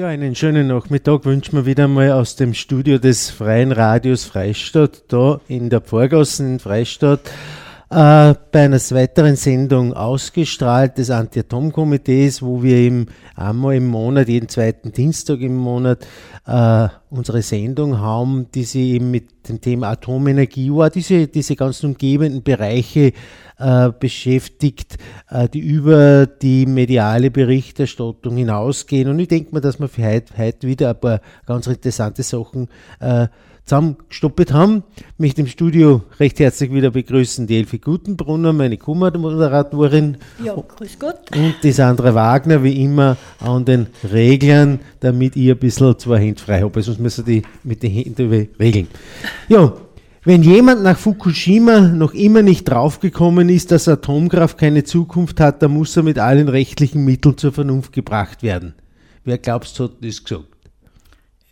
Ja, einen schönen Nachmittag wünschen wir wieder mal aus dem Studio des Freien Radios Freistadt, da in der Vorgassen in Freistadt, bei einer weiteren Sendung ausgestrahlt des Anti-Atom-Komitees, wo wir eben einmal im Monat, jeden zweiten Dienstag im Monat, äh, unsere Sendung haben, die sich eben mit dem Thema Atomenergie, diese, diese ganzen umgebenden Bereiche äh, beschäftigt, äh, die über die mediale Berichterstattung hinausgehen. Und ich denke mir, dass wir für heute, heute wieder ein paar ganz interessante Sachen äh, zusammengestoppelt haben. Mich im Studio recht herzlich wieder begrüßen die Elfi Gutenbrunner, meine Kummermoderatorin. Ja, grüß Gott. Und die Sandra Wagner, wie immer, an den Reglern, damit ich ein bisschen zwei Hände frei habe, sonst müssen die mit den Händen regeln. Ja, wenn jemand nach Fukushima noch immer nicht draufgekommen ist, dass Atomkraft keine Zukunft hat, dann muss er mit allen rechtlichen Mitteln zur Vernunft gebracht werden. Wer glaubst hat das gesagt?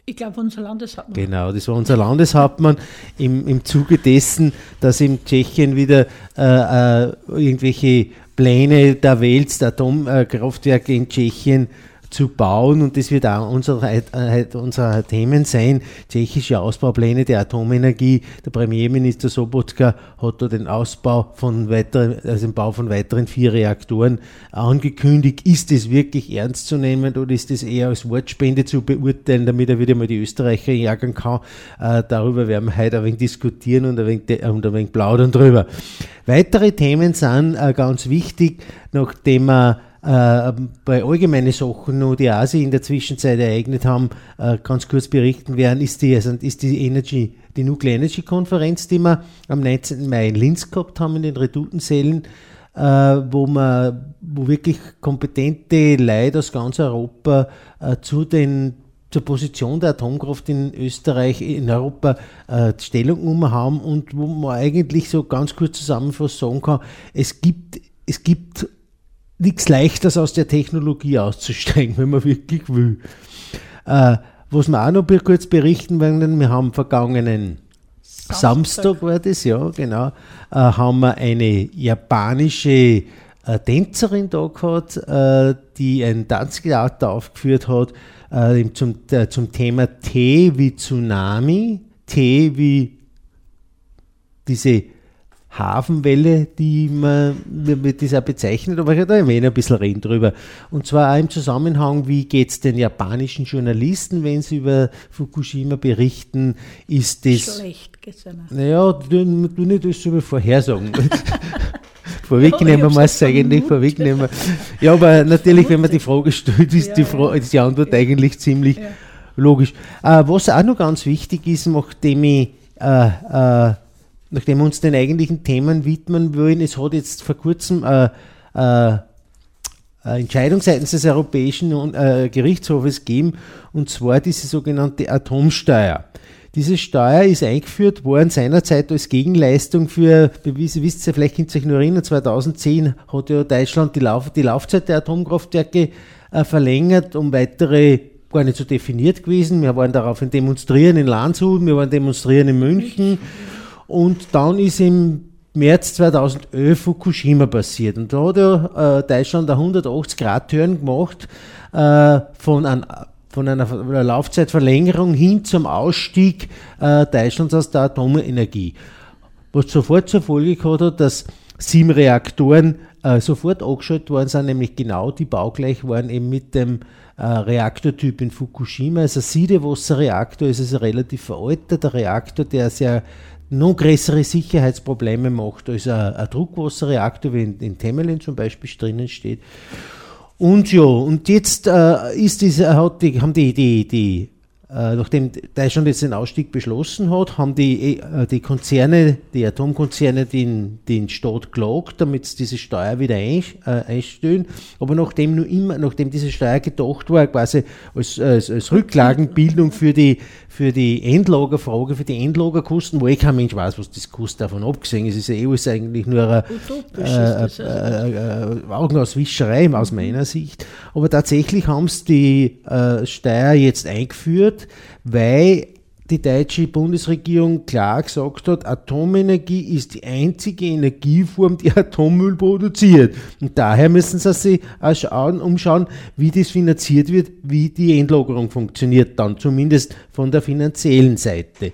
Ich glaube, unser Landeshauptmann. Genau, das war unser Landeshauptmann im, im Zuge dessen, dass in Tschechien wieder äh, äh, irgendwelche Pläne der Welt, der Atomkraftwerke in Tschechien zu bauen und das wird auch unsere, äh, unsere Themen sein. Tschechische Ausbaupläne der Atomenergie. Der Premierminister Sobotka hat da den Ausbau von weiteren, also den Bau von weiteren vier Reaktoren angekündigt. Ist das wirklich ernst zu nehmen oder ist das eher als Wortspende zu beurteilen, damit er wieder mal die Österreicher jagen kann? Äh, darüber werden wir heute ein wenig diskutieren und ein wenig, und ein wenig plaudern drüber. Weitere Themen sind äh, ganz wichtig, nachdem wir äh, bei allgemeinen Sachen noch, die sich in der Zwischenzeit ereignet haben, äh, ganz kurz berichten werden, ist die, also ist die Energy, die Nuclear Energy Konferenz, die wir am 19. Mai in Linz gehabt haben, in den Redutensälen, äh, wo man, wo wirklich kompetente Leute aus ganz Europa äh, zu den zur Position der Atomkraft in Österreich, in Europa äh, Stellung genommen haben und wo man eigentlich so ganz kurz zusammenfassend sagen kann, es gibt, es gibt nichts Leichtes aus der Technologie auszusteigen, wenn man wirklich will. Äh, was wir auch noch kurz berichten werden, wir haben vergangenen Samstag, Samstag war das, ja, genau, äh, haben wir eine japanische äh, Tänzerin da gehabt, äh, die ein Tanztheater aufgeführt hat äh, zum, äh, zum Thema T wie Tsunami, T wie diese Hafenwelle, die man mit dieser bezeichnet, aber ich da ein bisschen reden drüber. Und zwar auch im Zusammenhang, wie geht es den japanischen Journalisten, wenn sie über Fukushima berichten, ist das... Schlecht geht's Naja, du, du nicht das über Vorhersagen. vorwegnehmen muss es eigentlich, vorwegnehmen. Ja, aber natürlich, wenn man die Frage stellt, ist, ja, die, Fra ist die Antwort ja. eigentlich ziemlich ja. logisch. Äh, was auch noch ganz wichtig ist, nachdem ich äh, äh, nachdem wir uns den eigentlichen Themen widmen wollen, es hat jetzt vor kurzem äh, äh, Entscheidung seitens des Europäischen äh, Gerichtshofes gegeben, und zwar diese sogenannte Atomsteuer. Diese Steuer ist eingeführt worden seinerzeit als Gegenleistung für, wie Sie wisst ja, vielleicht könnt ihr euch nur erinnern, 2010 hat ja Deutschland die, Lauf, die Laufzeit der Atomkraftwerke äh, verlängert um weitere gar nicht so definiert gewesen. Wir waren daraufhin demonstrieren in Landshut, wir waren demonstrieren in München. Und dann ist im März 2011 Fukushima passiert. Und da hat ja äh, Deutschland eine 180-Grad-Turn gemacht äh, von, ein, von einer, einer Laufzeitverlängerung hin zum Ausstieg äh, Deutschlands aus der Atomenergie. Was sofort zur Folge gehabt hat, dass sieben Reaktoren äh, sofort angeschaltet worden sind, nämlich genau die baugleich waren eben mit dem äh, Reaktortyp in Fukushima. Also Siedewasserreaktor ist also relativ veralteter Reaktor, der sehr noch größere Sicherheitsprobleme macht als ein, ein Druckwasserreaktor, wie in, in Temelin zum Beispiel drinnen steht. Und ja, und jetzt äh, ist diese, hat die, haben die, die, die äh, nachdem Deutschland jetzt den Ausstieg beschlossen hat, haben die, äh, die Konzerne, die Atomkonzerne den, den Staat geklagt, damit sie diese Steuer wieder ein, äh, einstellen. Aber nachdem nur immer, nachdem diese Steuer gedacht war, quasi als, als, als Rücklagenbildung für die, für die Endlagerfrage, für die Endlagerkosten, wo eh kein Mensch weiß, was das kostet, davon abgesehen ist, ist ja eh alles eigentlich nur eine äh, äh, Augenauswischerei aus meiner Sicht. Aber tatsächlich haben sie die Steuer jetzt eingeführt, weil die deutsche Bundesregierung klar gesagt hat, Atomenergie ist die einzige Energieform, die Atommüll produziert. Und daher müssen sie sich schauen, umschauen, wie das finanziert wird, wie die Endlagerung funktioniert, dann zumindest von der finanziellen Seite.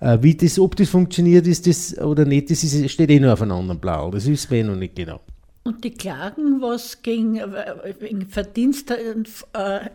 Äh, wie das, ob das funktioniert ist das oder nicht, das ist, steht eh nur auf einem anderen Blau. Das wissen wir eh noch nicht genau. Und die Klagen, was gegen, äh, wegen Verdienstentfall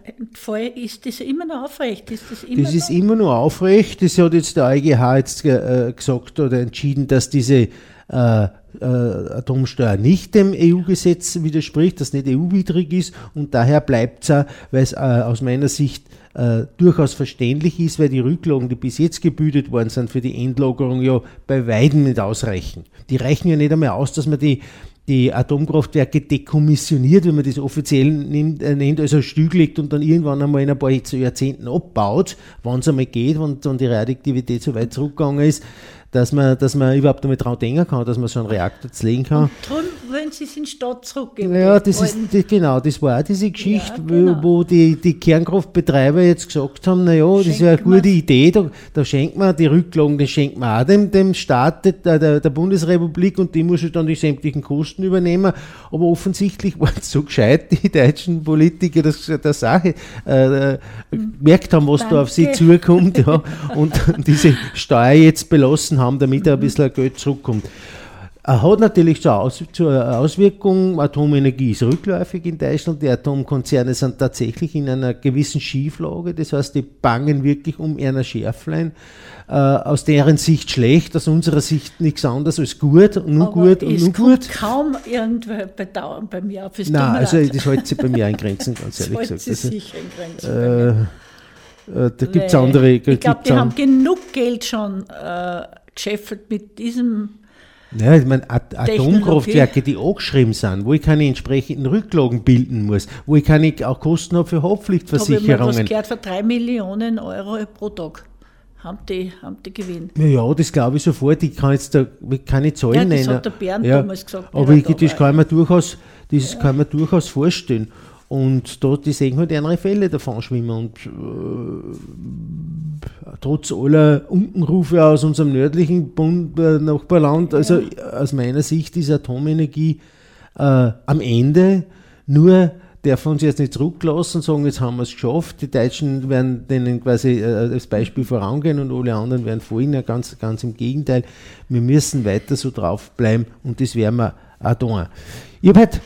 ist, das immer noch aufrecht? Ist das immer das ist immer noch aufrecht. Das hat jetzt der EuGH jetzt äh, gesagt oder entschieden, dass diese äh, äh, Atomsteuer nicht dem EU-Gesetz widerspricht, das nicht EU-widrig ist und daher bleibt es, weil es äh, aus meiner Sicht äh, durchaus verständlich ist, weil die Rücklagen, die bis jetzt gebütet worden sind für die Endlagerung, ja bei Weitem nicht ausreichen. Die reichen ja nicht einmal aus, dass man die die Atomkraftwerke dekommissioniert, wenn man das offiziell nimmt, äh, nennt, also stillgelegt und dann irgendwann einmal in ein paar Jahrzehnten abbaut, wann es einmal geht, wenn dann die Radioaktivität so weit zurückgegangen ist, dass man, dass man überhaupt damit dran denken kann, dass man so einen Reaktor legen kann. Und darum wollen Sie es in die Stadt zurückgeben. Ja, das ist, die, genau, das war auch diese Geschichte, ja, genau. wo, wo die, die Kernkraftbetreiber jetzt gesagt haben, naja, das ist ja eine gute Idee, da, da schenkt man die Rücklagen, das schenkt man auch dem, dem Staat der, der, der Bundesrepublik und die muss dann die sämtlichen Kosten übernehmen. Aber offensichtlich waren es so gescheit, die deutschen Politiker, dass sie der Sache äh, gemerkt haben, was Danke. da auf sie zukommt ja, und diese Steuer jetzt belassen haben, damit er ein bisschen Geld zurückkommt. Er hat natürlich zur, Aus zur Auswirkung, Atomenergie ist rückläufig in Deutschland, die Atomkonzerne sind tatsächlich in einer gewissen Schieflage, das heißt, die bangen wirklich um Erna Schärflein, äh, aus deren Sicht schlecht, aus unserer Sicht nichts anderes als gut, nur Aber gut und nur gut. Kaum irgendwer bedauern bei mir auf das Nein, also das hält sich bei mir in Grenzen, ganz ehrlich gesagt. Das hält sich sicher in Grenzen. Äh, äh, da gibt es andere. Ich glaube, die haben genug Geld schon äh, geschäffelt mit diesem. Ja, ich meine, At Atomkraftwerke, die angeschrieben sind, wo ich keine entsprechenden Rücklagen bilden muss, wo ich keine auch Kosten habe für Hauptpflichtversicherungen. Ich habe was gehört, für drei Millionen Euro pro Tag haben die, haben die Gewinn. Ja, das glaube ich sofort. Ich kann jetzt da keine Zahlen ja, das nennen. hat der Bernd ja, damals gesagt. Aber ich, das, kann man durchaus, das ja. kann man durchaus vorstellen. Und dort, die sehen halt andere Fälle davon schwimmen. Und äh, trotz aller Unkenrufe aus unserem nördlichen Bund, äh, Nachbarland, also aus meiner Sicht ist Atomenergie äh, am Ende nur darf uns jetzt nicht zurücklassen und sagen, jetzt haben wir es geschafft. Die Deutschen werden denen quasi äh, als Beispiel vorangehen und alle anderen werden folgen. Ja, ganz, ganz im Gegenteil. Wir müssen weiter so draufbleiben und das werden wir auch tun. Ich habe heute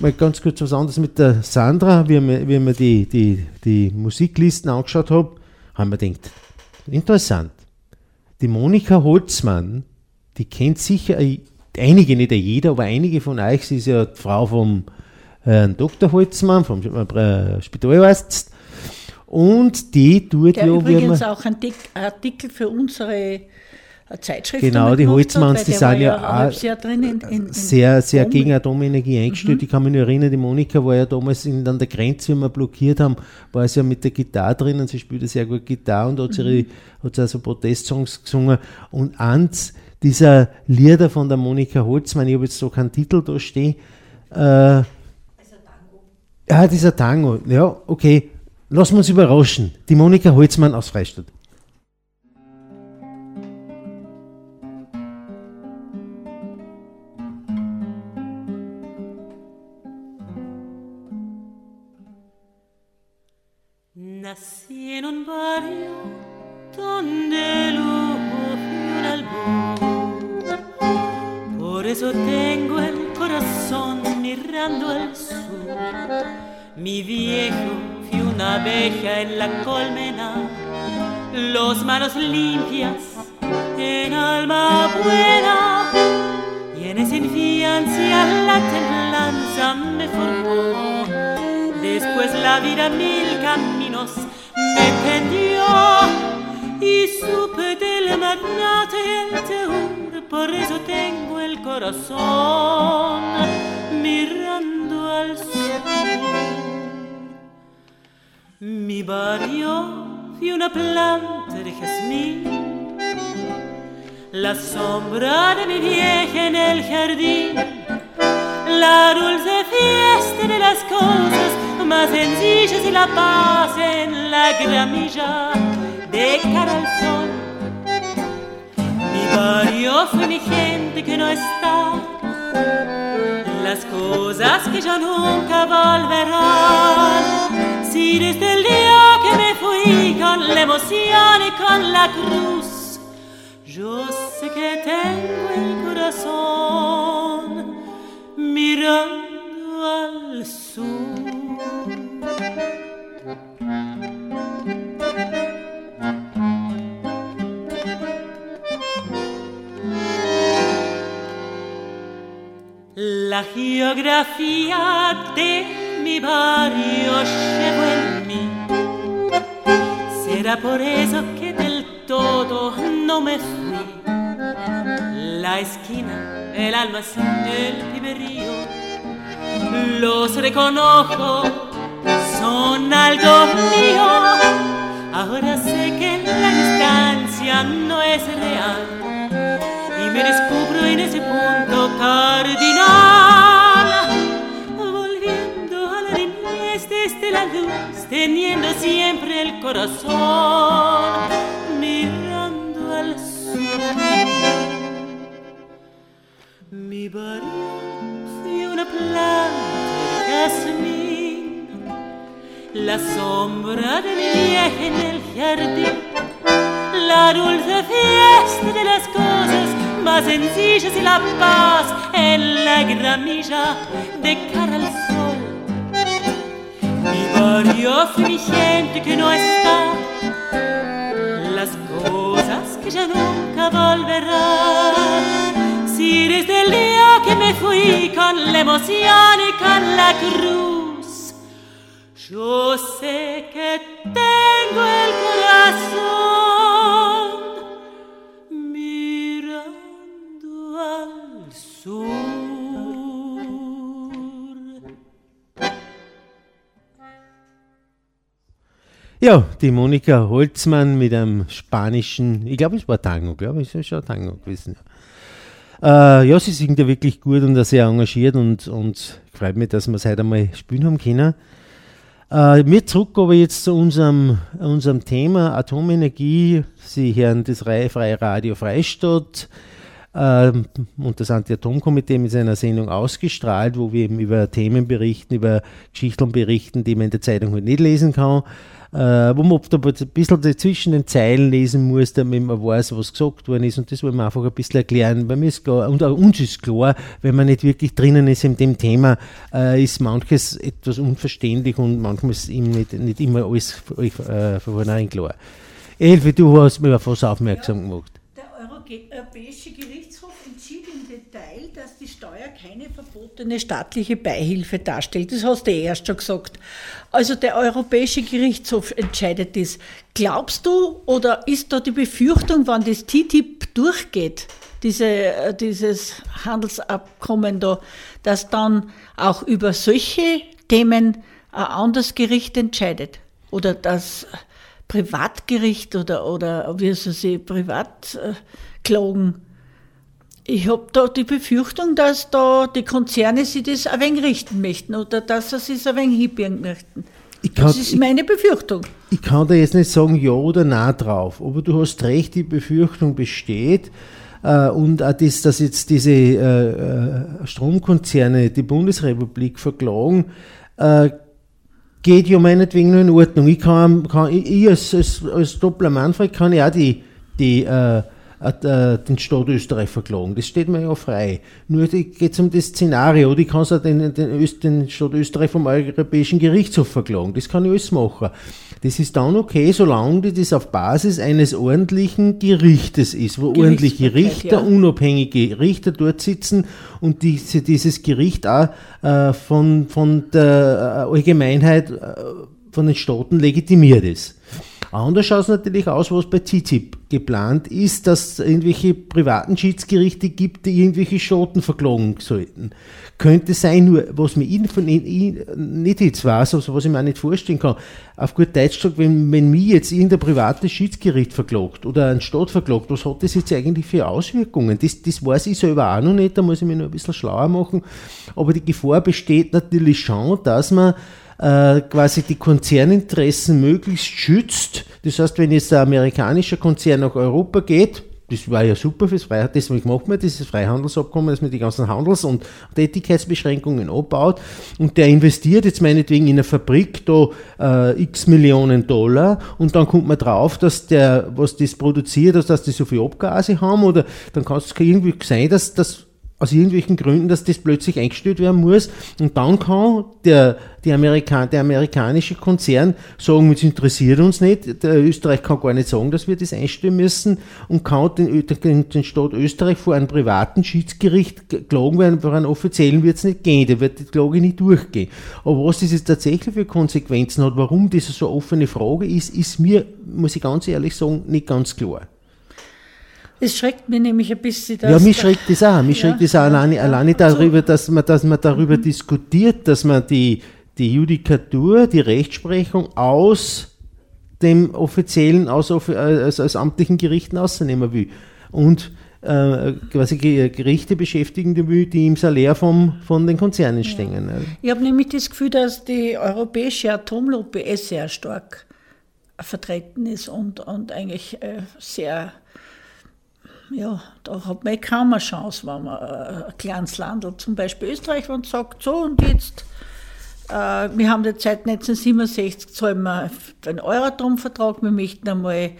mal ganz kurz was anderes mit der Sandra, wie mir die, die, die Musiklisten angeschaut habe, haben wir gedacht, interessant. Die Monika Holzmann, die kennt sicher einige, nicht jeder, aber einige von euch, sie ist ja die Frau vom Herrn Dr. Holzmann, vom äh, Spitalarzt. Und die tut Der ja, übrigens auch einen Artikel für unsere Zeitschrift. Genau, die Holzmanns, die sind ja, ja drin in, in, sehr, sehr gegen Atomenergie eingestellt. Mhm. Ich kann mich nur erinnern, die Monika war ja damals in, an der Grenze, wenn wir blockiert haben, war sie ja mit der Gitarre drin und sie spielte sehr gut Gitarre und hat, mhm. ihre, hat also Protestsongs gesungen. Und eins dieser Lieder von der Monika Holzmann, ich habe jetzt so keinen Titel da stehen, äh, ja, dieser Tango, ja, okay. Lassen wir uns überraschen. Die Monika Holzmann aus Freistadt. Mi viejo fue una abeja en la colmena, los manos limpias en alma buena, y en esa infancia la templanza me formó. Después la vida mil caminos me tendió y supe del magnate el terror, por eso tengo el corazón mirando al sur. Mi barrio y una planta de jazmín, la sombra de mi vieja en el jardín, la dulce fiesta de las cosas más sencillas y la paz en la gramilla de cara al sol. Mi barrio fue mi gente que no está, las cosas que ya nunca volverán si desde el día que me fui con la emoción y con la cruz, yo sé que tengo el corazón mirando al sur. La geografía de mi barrio llevo en mí. Será por eso que del todo no me fui. La esquina, el almacén, el piberío, los reconozco, son algo mío. Ahora sé que la distancia no es real y me descubro en ese punto cardinal. la luz, teniendo siempre el corazón mirando al sur. Mi barrio fue una planta de la sombra de mi vieja en el jardín, la dulce fiesta de las cosas más sencillas y la paz en la gramilla de cara al sol mi barrio mi gente que no está, las cosas que ya nunca volverán. Si desde el día que me fui con la emoción y con la cruz, yo sé que tengo el corazón mirando al sur. Ja, die Monika Holzmann mit einem spanischen, ich glaube, es war Tango, glaube ich, es ist schon Tango gewesen. Äh, ja, sie singt ja wirklich gut und sehr engagiert und, und freut mich, dass wir es heute einmal spielen haben können. Äh, wir zurück aber jetzt zu unserem, unserem Thema Atomenergie. Sie hören das Freie Radio Freistadt äh, und das Anti-Atom-Komitee mit seiner Sendung ausgestrahlt, wo wir eben über Themen berichten, über Geschichten berichten, die man in der Zeitung halt nicht lesen kann wo man aber ein bisschen zwischen den Zeilen lesen muss, damit man weiß, was gesagt worden ist. Und das wollen wir einfach ein bisschen erklären. Bei mir ist klar, und auch uns ist klar, wenn man nicht wirklich drinnen ist in dem Thema, äh, ist manches etwas unverständlich und manchmal ist ihm nicht, nicht immer alles äh, von vornherein klar. Elfi, du hast mir auf was aufmerksam gemacht. Der Europäische Gerichtshof entschied im Detail, dass die Steuer keine verbotene staatliche Beihilfe darstellt. Das hast du eh erst schon gesagt. Also der Europäische Gerichtshof entscheidet das. Glaubst du oder ist da die Befürchtung, wann das TTIP durchgeht, diese, äh, dieses Handelsabkommen da, dass dann auch über solche Themen ein anderes Gericht entscheidet? Oder das Privatgericht oder, oder wie soll sie privat äh, klagen? Ich habe da die Befürchtung, dass da die Konzerne sich das ein wenig richten möchten oder dass sie es ein wenig hinbiegen möchten. Kann, das ist meine Befürchtung. Ich, ich kann da jetzt nicht sagen ja oder nein drauf, aber du hast recht, die Befürchtung besteht. Äh, und auch das, dass jetzt diese äh, äh Stromkonzerne die Bundesrepublik verklagen, äh, geht ja meinetwegen nur in Ordnung. Ich kann, kann ich, ich als, als, als Doppler Manfred kann ja auch die, die äh, den Staat Österreich verklagen. Das steht mir ja frei. Nur geht es um das Szenario. Ich kann auch den, den, den Staat Österreich vom Europäischen Gerichtshof verklagen. Das kann ich alles machen. Das ist dann okay, solange das auf Basis eines ordentlichen Gerichtes ist, wo ordentliche Richter, ja. unabhängige Richter dort sitzen und diese, dieses Gericht auch äh, von, von der Allgemeinheit, äh, von den Staaten legitimiert ist. Anders schaut es natürlich aus, was bei TTIP geplant ist, dass es irgendwelche privaten Schiedsgerichte gibt, die irgendwelche Schoten verklagen sollten. Könnte sein, nur was mir in, von, in, nicht jetzt weiß, also was ich mir auch nicht vorstellen kann, auf gut Deutsch gesagt, wenn, wenn mich jetzt irgendein privates Schiedsgericht verklagt oder ein Staat verklagt, was hat das jetzt eigentlich für Auswirkungen? Das, das weiß ich selber auch noch nicht, da muss ich mich noch ein bisschen schlauer machen. Aber die Gefahr besteht natürlich schon, dass man äh, quasi die Konzerninteressen möglichst schützt. Das heißt, wenn jetzt ein amerikanischer Konzern nach Europa geht, das war ja super fürs Freihandel, deswegen macht man dieses Freihandelsabkommen, dass man die ganzen Handels- und Tätigkeitsbeschränkungen abbaut. Und der investiert jetzt meinetwegen in eine Fabrik da äh, x Millionen Dollar. Und dann kommt man drauf, dass der, was das produziert, dass, dass die so viel Abgase haben. Oder dann kann es irgendwie sein, dass das aus irgendwelchen Gründen, dass das plötzlich eingestellt werden muss. Und dann kann der, die Amerika der amerikanische Konzern sagen, es interessiert uns nicht. Der Österreich kann gar nicht sagen, dass wir das einstellen müssen und kann den, den, den Staat Österreich vor einem privaten Schiedsgericht klagen, weil vor einem offiziellen wird es nicht gehen, der wird die Klage nicht durchgehen. Aber was das jetzt tatsächlich für Konsequenzen hat, warum das so eine offene Frage ist, ist mir, muss ich ganz ehrlich sagen, nicht ganz klar. Es schreckt mich nämlich ein bisschen. ja, mich schreckt das auch. Mich ja, schreckt das auch alleine, ja, alleine darüber, dass man, dass man darüber mhm. diskutiert, dass man die, die Judikatur, die Rechtsprechung aus dem offiziellen, aus, als, als amtlichen Gerichten ausnehmen will. Und äh, quasi Gerichte beschäftigen will, die im Salär vom, von den Konzernen ja. stehen. Ich habe nämlich das Gefühl, dass die europäische Atomlobby eh sehr stark vertreten ist und, und eigentlich äh, sehr ja, da hat man eh kaum eine Chance, wenn man äh, ein kleines Land, zum Beispiel Österreich, und sagt, so und jetzt, äh, wir haben die Zeit 1967, zahlen wir den Euratom-Vertrag, wir möchten einmal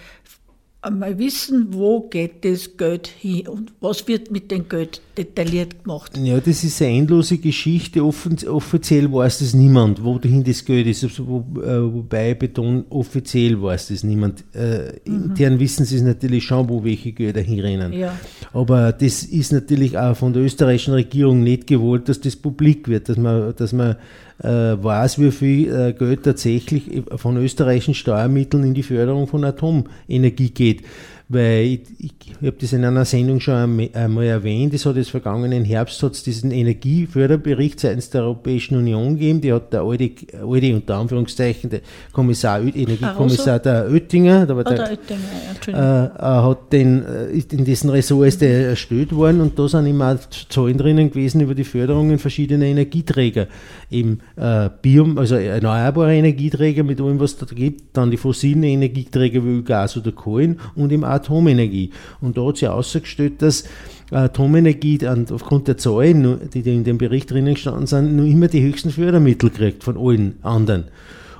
einmal wissen, wo geht das Geld hin und was wird mit dem Geld detailliert gemacht. Ja, das ist eine endlose Geschichte. offiziell weiß das niemand, wohin das Geld ist. Also, äh, wobei ich betone, offiziell weiß das niemand. Äh, mhm. Intern wissen sie es natürlich schon, wo welche Gelder hinrennen. Ja. Aber das ist natürlich auch von der österreichischen Regierung nicht gewollt, dass das publik wird, dass man, dass man äh, weiß, wie viel äh, Geld tatsächlich von österreichischen Steuermitteln in die Förderung von Atomenergie geht weil ich, ich, ich habe das in einer Sendung schon einmal erwähnt, es hat jetzt vergangenen Herbst hat's diesen Energieförderbericht seitens der Europäischen Union gegeben, die hat der alte, alte unter Anführungszeichen, der Kommissar, Energiekommissar der Oettinger, der, oh, der, Oettinger ja, äh, hat den, äh, in dessen Ressort ist der erstellt worden und da sind immer Zahlen drinnen gewesen über die Förderungen verschiedener Energieträger, eben äh, Biom, also erneuerbare Energieträger mit allem, was da gibt, dann die fossilen Energieträger wie Gas oder Kohlen und im Atomenergie. Und da hat sie ausgestellt, dass Atomenergie aufgrund der Zahlen, die in dem Bericht drinnen gestanden sind, nur immer die höchsten Fördermittel kriegt von allen anderen.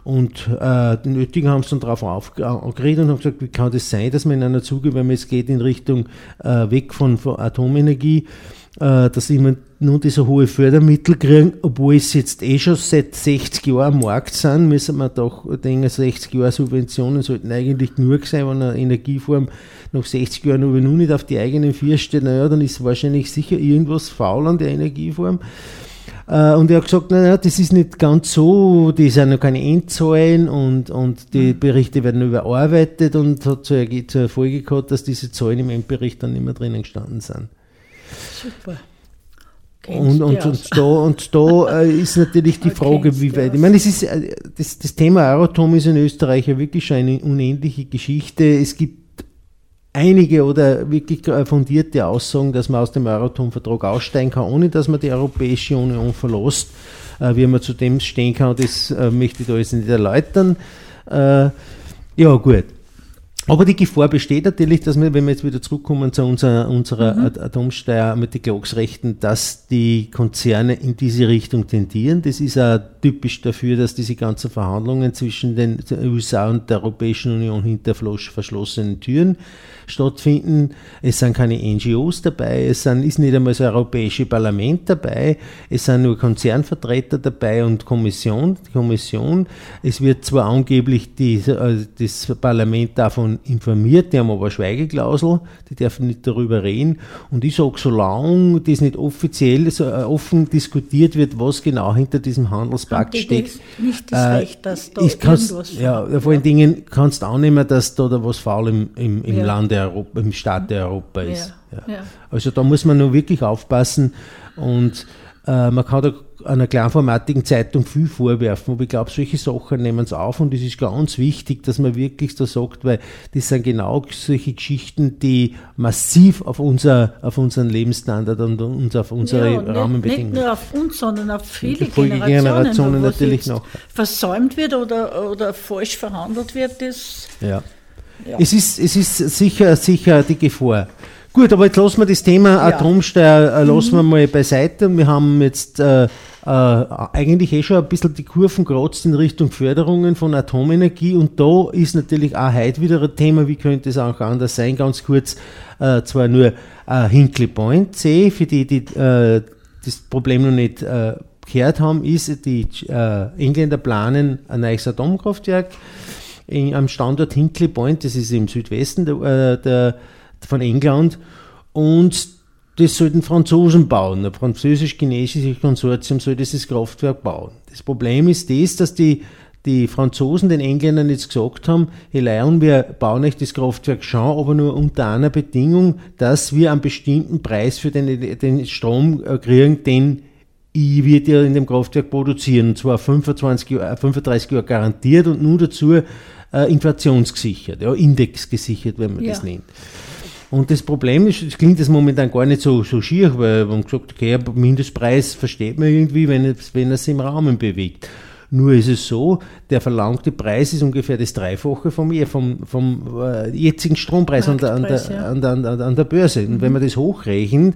Und äh, die Nötigen haben es dann darauf aufgeregt und haben gesagt, wie kann das sein, dass man in einer Zuge, wenn man es geht in Richtung äh, weg von, von Atomenergie, äh, dass immer nun diese hohe Fördermittel kriegen, obwohl es jetzt eh schon seit 60 Jahren am Markt sind, müssen wir doch denken, 60 Jahre Subventionen sollten eigentlich genug sein, wenn eine Energieform nach 60 Jahren aber nur nicht auf die eigenen vier steht, naja, dann ist wahrscheinlich sicher irgendwas faul an der Energieform. Äh, und er hat gesagt, naja, das ist nicht ganz so, die sind noch keine Endzahlen und, und die mhm. Berichte werden überarbeitet und hat zur, zur Folge gehabt, dass diese Zahlen im Endbericht dann nicht mehr drinnen gestanden sind. Super. Und, und, und, da, und da äh, ist natürlich die Frage, wie weit. Ich meine, es ist, äh, das, das Thema Euratom ist in Österreich ja wirklich schon eine unendliche Geschichte. Es gibt einige oder wirklich fundierte Aussagen, dass man aus dem Euratom-Vertrag aussteigen kann, ohne dass man die Europäische Union verlässt. Äh, wie man zu dem stehen kann, das äh, möchte ich da jetzt nicht erläutern. Äh, ja, gut. Aber die Gefahr besteht natürlich, dass wir, wenn wir jetzt wieder zurückkommen zu unserer, unserer mhm. Atomsteuer mit den Klagsrechten, dass die Konzerne in diese Richtung tendieren. Das ist auch typisch dafür, dass diese ganzen Verhandlungen zwischen den USA und der Europäischen Union hinter verschlossenen Türen stattfinden. Es sind keine NGOs dabei, es sind, ist nicht einmal das Europäische Parlament dabei, es sind nur Konzernvertreter dabei und Kommission. Die Kommission. Es wird zwar angeblich die, äh, das Parlament davon informiert, die haben aber eine Schweigeklausel, die dürfen nicht darüber reden. Und ich sage, solange das nicht offiziell so, äh, offen diskutiert wird, was genau hinter diesem Handelspakt steckt, nicht das äh, Recht, dass da ich irgendwas ja, vor allen Dingen kannst du annehmen, dass da, da was faul im, im, im ja. Land Europa, im Staat Europa ist. Ja. Also da muss man nur wirklich aufpassen und äh, man kann da einer kleinformatigen Zeitung viel vorwerfen, aber ich glaube, solche Sachen nehmen es auf und es ist ganz wichtig, dass man wirklich da sagt, weil das sind genau solche Geschichten, die massiv auf, unser, auf unseren Lebensstandard und uns auf unsere ja, Rahmenbedingungen. Nicht nur auf uns, sondern auf viele Generationen, Generationen natürlich noch. versäumt wird oder, oder falsch verhandelt wird. Das, ja. Ja. Es, ist, es ist sicher, sicher die Gefahr. Gut, aber jetzt lassen wir das Thema ja. Atomsteuer äh, lassen mhm. wir mal beiseite. Wir haben jetzt äh, äh, eigentlich eh schon ein bisschen die Kurven gerotzt in Richtung Förderungen von Atomenergie und da ist natürlich auch heute wieder ein Thema, wie könnte es auch anders sein, ganz kurz, äh, zwar nur äh, Hinkley Point C, für die, die äh, das Problem noch nicht äh, gehört haben, ist, die äh, Engländer planen ein neues Atomkraftwerk in, am Standort Hinkley Point, das ist im Südwesten der, der von England und das sollten Franzosen bauen. Ein französisch-chinesisches Konsortium soll dieses Kraftwerk bauen. Das Problem ist das, dass die, die Franzosen den Engländern jetzt gesagt haben, hey Leon, wir bauen euch das Kraftwerk schon, aber nur unter einer Bedingung, dass wir einen bestimmten Preis für den, den Strom äh, kriegen, den ich wird ja in dem Kraftwerk produzieren, zwar 25, 35 Jahre garantiert und nur dazu äh, inflationsgesichert, ja, indexgesichert, wenn man ja. das nennt. Und das Problem ist, es klingt das momentan gar nicht so, so schier, weil man gesagt okay, Mindestpreis versteht man irgendwie, wenn es, wenn es im Rahmen bewegt. Nur ist es so, der verlangte Preis ist ungefähr das Dreifache vom, vom, vom äh, jetzigen Strompreis an der, an, der, ja. an, der, an der Börse. Und wenn man das hochrechnet,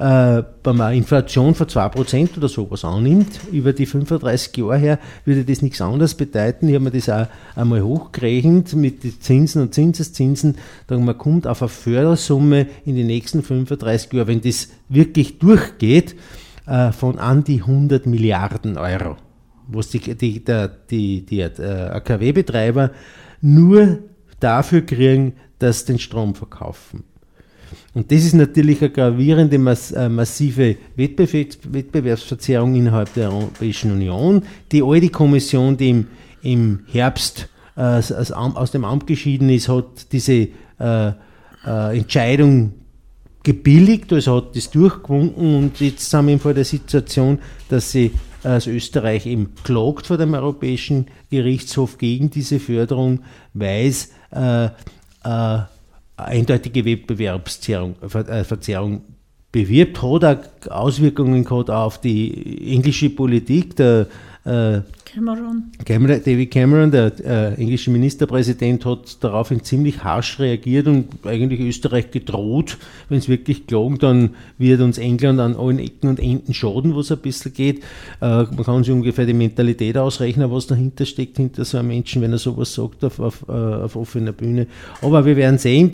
äh, bei einer Inflation von 2% oder sowas annimmt, über die 35 Jahre her, würde das nichts anderes bedeuten. Ich habe mir das auch einmal hochgerechnet mit den Zinsen und Zinseszinsen. Man kommt auf eine Fördersumme in den nächsten 35 Jahren, wenn das wirklich durchgeht, äh, von an die 100 Milliarden Euro. Was die, die, die, die äh, AKW-Betreiber nur dafür kriegen, dass den Strom verkaufen. Und das ist natürlich eine gravierende, äh, massive Wettbewerbsverzerrung innerhalb der Europäischen Union. Die alte Kommission, die im, Herbst äh, aus dem Amt geschieden ist, hat diese äh, Entscheidung gebilligt, also hat das durchgewunken und jetzt sind wir vor der Situation, dass sie als Österreich eben klagt vor dem Europäischen Gerichtshof gegen diese Förderung, weil es äh, äh, eindeutige Wettbewerbsverzerrung bewirbt, hat auch Auswirkungen gehabt auf die englische Politik. Der äh, Cameron. Cameron. David Cameron, der äh, englische Ministerpräsident, hat daraufhin ziemlich harsch reagiert und eigentlich Österreich gedroht, wenn es wirklich klagen, dann wird uns England an allen Ecken und Enden schaden, wo es ein bisschen geht. Äh, man kann sich ungefähr die Mentalität ausrechnen, was dahinter steckt, hinter so einem Menschen, wenn er sowas sagt auf, auf, äh, auf offener Bühne. Aber wir werden sehen,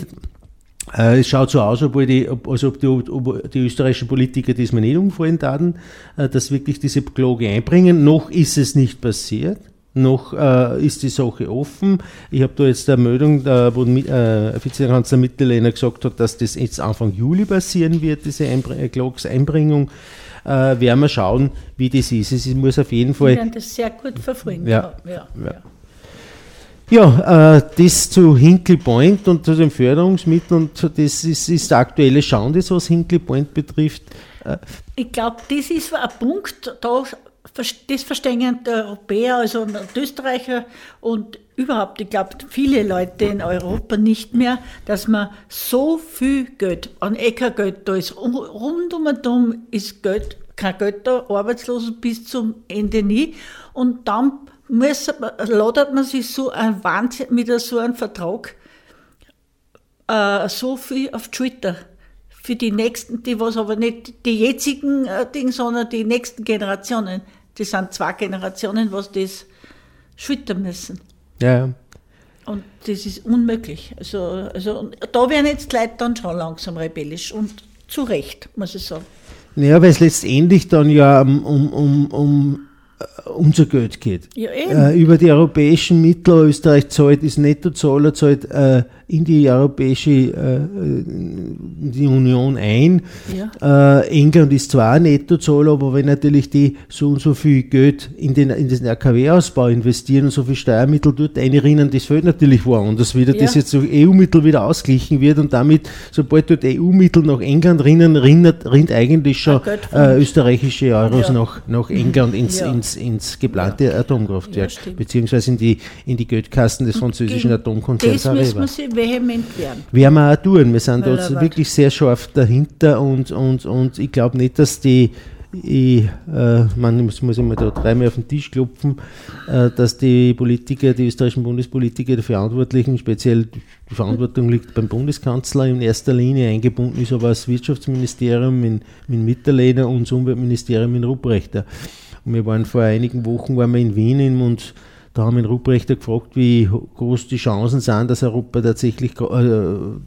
es schaut so aus, obwohl die, als ob die, ob die österreichischen Politiker diesmal nicht umfallen taten, äh, dass wirklich diese Klage einbringen. Noch ist es nicht passiert. Noch äh, ist die Sache offen. Ich habe da jetzt eine Meldung, da, wo äh, Vizekanzler Mitterlehner gesagt hat, dass das jetzt Anfang Juli passieren wird, diese Einbr äh, Klagseinbringung. Äh, werden wir schauen, wie das ist. Es muss auf jeden Fall. Wir werden das sehr gut verfolgen. Ja, ja, ja. ja. Ja, äh, das zu Hinkley Point und zu den Förderungsmitteln und das ist, ist der aktuelle Stand, was Hinkley Point betrifft. Äh, ich glaube, das ist ein Punkt, da, das verstehen die Europäer, also die Österreicher und überhaupt, ich glaube, viele Leute in Europa nicht mehr, dass man so viel Geld, an Eckergeld da ist, rund um und um ist Geld, kein Geld da, Arbeitslosen bis zum Ende nie. Und dann muss, ladert man sich so ein Wahnsinn mit so einem Vertrag äh, so viel auf Twitter für die nächsten, die was aber nicht die jetzigen äh, Dinge, sondern die nächsten Generationen. Das sind zwei Generationen, was das schwittern müssen. Ja. Und das ist unmöglich. Also, also da werden jetzt die Leute dann schon langsam rebellisch und zu Recht, muss ich sagen. Naja, weil es letztendlich dann ja um, um, um äh, unser Geld geht. Ja, äh, über die europäischen Mittel, Österreich zahlt, ist Nettozahler, zahlt äh, in die Europäische äh, die Union ein. Ja. Äh, England ist zwar ein Nettozahler, aber wenn natürlich die so und so viel Geld in den, in den RKW-Ausbau investieren und so viel Steuermittel dort einrinnen, das fällt natürlich woanders wieder, ja. dass jetzt so EU-Mittel wieder ausgleichen wird und damit, sobald dort EU-Mittel nach England rinnen, rinnt, rinnt eigentlich schon äh, österreichische Euros ja. nach, nach England ins, ins, ins geplante Atomkraftwerk, beziehungsweise in die, in die Geldkassen des französischen Atomkonzerns sie vehement werden. Werden wir auch tun. Wir sind dort wirklich sehr scharf dahinter und, und, und ich glaube nicht, dass die ich, äh, man muss, muss immer da dreimal auf den Tisch klopfen, äh, dass die Politiker, die österreichischen Bundespolitiker, die Verantwortlichen, speziell die Verantwortung liegt beim Bundeskanzler in erster Linie, eingebunden ist aber das Wirtschaftsministerium in, in Mitterlehner und das Umweltministerium in Ruprechter. Und wir waren vor einigen Wochen waren wir in Wien und da haben wir Ruprechter gefragt, wie groß die Chancen sind, dass Europa tatsächlich, äh,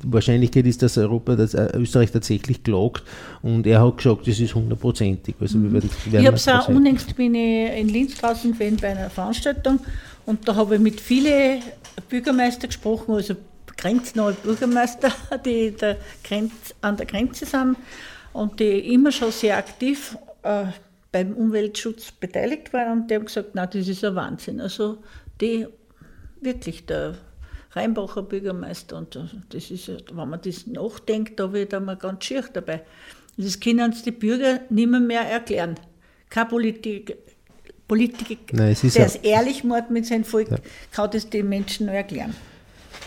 Wahrscheinlichkeit ist, dass Europa, dass äh, Österreich tatsächlich klagt. Und er hat gesagt, das ist hundertprozentig. Also wir werden, werden ich habe es auch unlängst bin ich in Linz draußen gewesen bei einer Veranstaltung und da habe ich mit vielen Bürgermeistern gesprochen, also grenznahe Bürgermeister, die der Grenz, an der Grenze sind und die immer schon sehr aktiv äh, beim Umweltschutz beteiligt waren und die haben gesagt, na, das ist ein Wahnsinn. Also die wirklich der Rheinbacher Bürgermeister und das ist, wenn man das nachdenkt, da wird man ganz schier dabei. Das können uns die Bürger nicht mehr, mehr erklären. Kein Politik, Politiker, Nein, der es ehrlich macht mit seinem Volk, ja. kann das den Menschen noch erklären.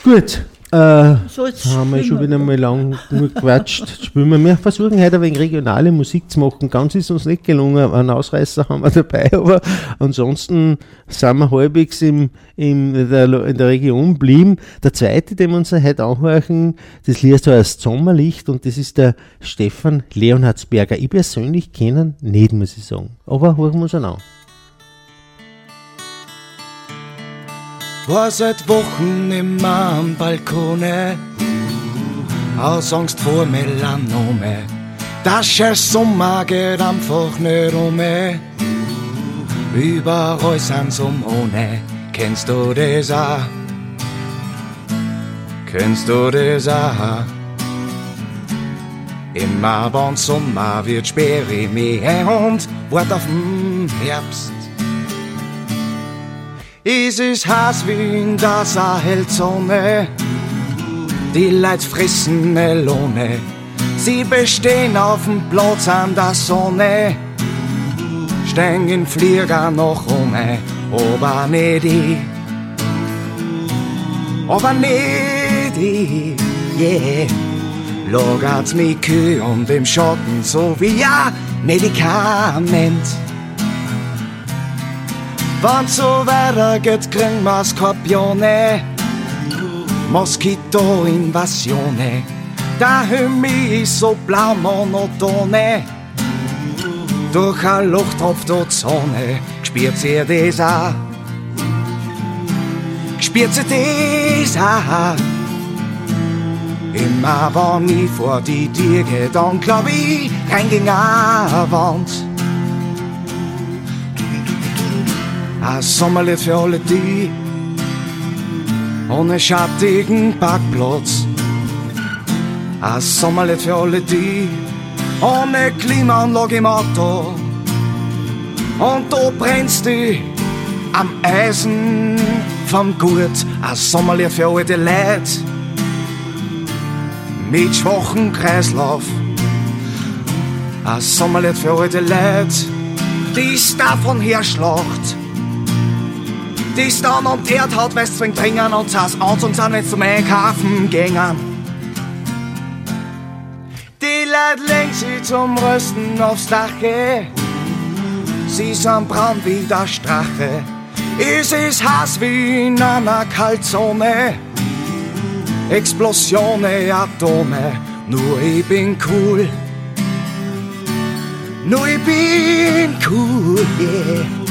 Gut, äh, so haben wir schon wieder mal lang genug gequatscht. Spielen wir. wir versuchen heute ein wenig regionale Musik zu machen. Ganz ist uns nicht gelungen. Einen Ausreißer haben wir dabei, aber ansonsten sind wir halbwegs im, im, in, der, in der Region geblieben. Der zweite, den wir uns heute anhören, das liest heißt Sommerlicht und das ist der Stefan Leonhardsberger. Ich persönlich kenne ihn nicht, muss ich sagen. Aber hören wir uns an. War seit Wochen immer am Balkone, aus Angst vor Melanome. Das scheiß Sommer geht einfach nicht um. Überall sind's um ohne. Kennst du das auch? Kennst du das auch? Immer beim Sommer wird sperrig mehr und wart auf den Herbst. Es ist heiß wie in der Sahelzone. Die Leute fressen Melone. Sie bestehen auf dem Platz an der Sonne. Stehen in Flieger noch um, aber nicht ich. Aber nicht ich, yeah. Lagert's mich kühl und im Schatten so wie ein Medikament. Weitergeht, kriegen wir Skorpione, Moskito-Invasione. Der Himmel ist so blau monotone. Durch ein Loch tropft die Sonne, spürt ihr das auch? Spürt ihr das auch? Immer wenn ich vor die gehe, dann glaub ich, reinging eine Wand. Ein Sommerlied für alle die ohne schattigen Parkplatz. Ein Sommerlied für alle die ohne Klimaanlage im Auto. Und du brennst dich am Eisen vom Gurt. Ein Sommerlied für alle die Leute mit schwachem Kreislauf. Ein Sommerlied für alle die Leute, die davon herschlacht die dann am Herd hat, weil's zwingt dringen und das aus und sind nicht zum Einkaufen gängen. Die Leute legen sie zum Rösten aufs Dache. Sie sind braun wie der Strache. Es ist heiß wie in einer Kaltzone. Explosionen, Atome, nur ich bin cool. Nur ich bin cool, yeah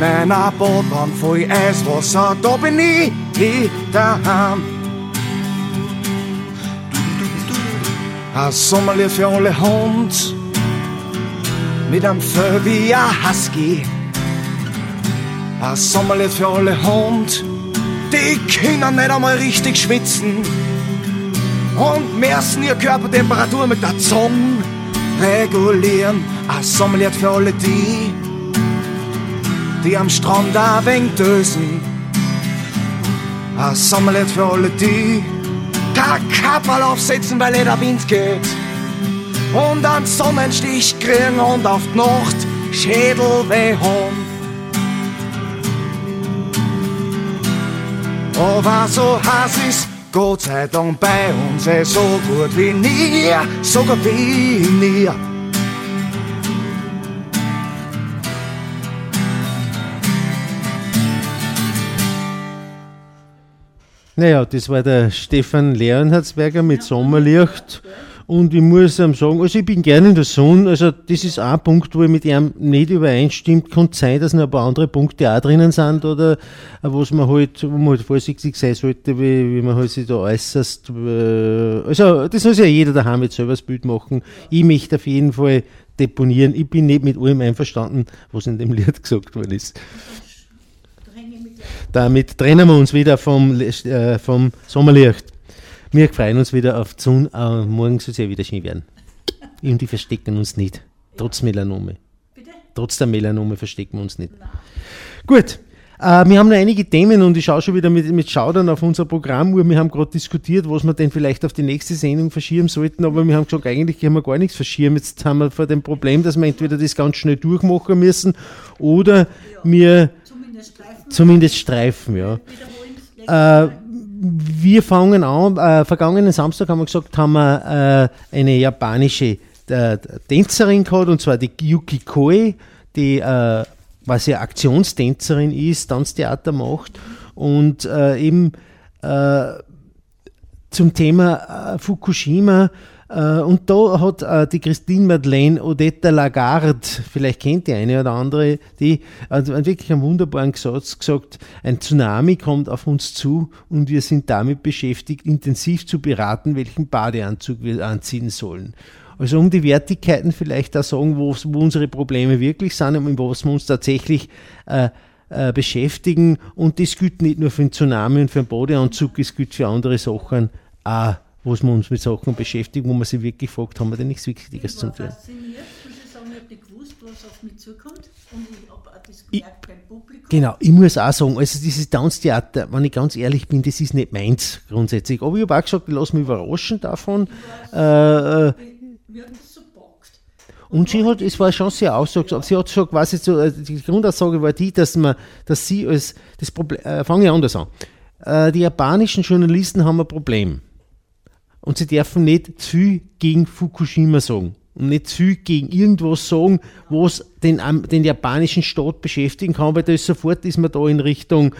meiner båtbahn voll Eiswasser, da bin ich daheim. Ein Sommerlied für alle Hund, mit einem Fell wie ein Husky. Ein Sommerlied für alle Hund, die können nicht einmal richtig schwitzen und messen ihre Körpertemperatur mit der Zunge regulieren. Sommerlied für alle die, die am Strand ein wenig dösen. Ein Sommerlied für alle die, kein Kapperl aufsetzen, weil eh der Wind geht. Und einen Sonnenstich kriegen und auf die Nacht Schädel weh haben. Aber so heiß ist Gott sei Dank bei uns eh so gut wie nie, so gut wie nie. Naja, das war der Stefan Leonhardsberger mit Sommerlicht. Und ich muss ihm sagen, also ich bin gerne in der Sonne, also das ist ein Punkt, wo ich mit ihm nicht übereinstimmt. Kann sein, dass noch ein paar andere Punkte auch drinnen sind oder was man halt, wo man halt vorsichtig sein sollte, wie, wie man halt sich da äußerst. äh, Also das muss ja jeder daheim jetzt selber das Bild machen. Ich möchte auf jeden Fall deponieren. Ich bin nicht mit allem einverstanden, was in dem Lied gesagt worden ist. Damit trennen wir uns wieder vom, äh, vom Sommerlicht. Wir freuen uns wieder auf die Sonne. Äh, morgen soll es ja wieder schön werden. Und die verstecken uns nicht. Trotz Melanome. Trotz der Melanome verstecken wir uns nicht. Gut. Äh, wir haben noch einige Themen und ich schaue schon wieder mit, mit Schaudern auf unser Programmuhr. Wir haben gerade diskutiert, was wir denn vielleicht auf die nächste Sendung verschieben sollten, aber wir haben gesagt, eigentlich können wir gar nichts verschieben. Jetzt haben wir vor dem Problem, dass wir entweder das ganz schnell durchmachen müssen oder wir Zumindest Streifen ja. Äh, wir fangen an, äh, vergangenen Samstag haben wir gesagt, haben wir äh, eine japanische äh, Tänzerin gehabt, und zwar die Yuki Koe, die äh, quasi eine Aktionstänzerin ist, Tanztheater macht und äh, eben zum Thema Fukushima. Äh, und da hat äh, die Christine Madeleine Odetta Lagarde, vielleicht kennt die eine oder andere, die hat wirklich einen wunderbaren Satz gesagt, ein Tsunami kommt auf uns zu und wir sind damit beschäftigt, intensiv zu beraten, welchen Badeanzug wir anziehen sollen. Also um die Wertigkeiten vielleicht auch sagen, wo, wo unsere Probleme wirklich sind und mit was wir uns tatsächlich äh, äh, beschäftigen. Und das gilt nicht nur für den Tsunami und für den Badeanzug, es gilt für andere Sachen auch, wo wir uns mit Sachen beschäftigen, wo man sich wirklich fragt, haben wir denn nichts Wichtiges Ich zu tun? fasziniert, ich sagen, ich habe nicht gewusst, was auf mich zukommt. Und ich habe auch das gemerkt beim Publikum. Genau, ich muss auch sagen, also dieses Tanztheater, wenn ich ganz ehrlich bin, das ist nicht meins grundsätzlich. Aber ich habe auch gesagt, ich lasse mich überraschen davon. Äh, äh, Mir hat das so bockt. Und sie hat, es war schon sehr aussagshaft. Sie hat so quasi so, äh, die Grundaussage war die, dass man, dass sie als, das Problem, äh, fange ich anders an. Äh, die japanischen Journalisten haben ein Problem. Und sie dürfen nicht zu viel gegen Fukushima sagen. Und nicht zu viel gegen irgendwas sagen, was den, den japanischen Staat beschäftigen kann, weil da ist sofort ist man da in Richtung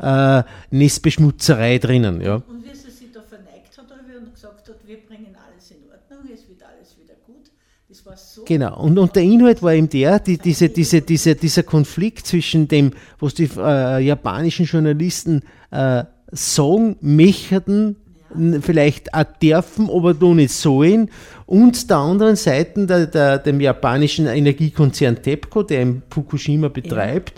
äh, Nestbeschmutzerei drinnen. Ja. Und wie sie sich da verneigt hat und gesagt hat, wir bringen alles in Ordnung, es wird alles wieder gut. Das war so. Genau, und, und der Inhalt war eben der, die, diese, diese, diese, dieser Konflikt zwischen dem, was die äh, japanischen Journalisten äh, sagen, möchten, n- vielleicht auch dürfen, aber da nicht sollen, und der anderen Seite der, der, dem japanischen Energiekonzern TEPCO, der in Fukushima betreibt,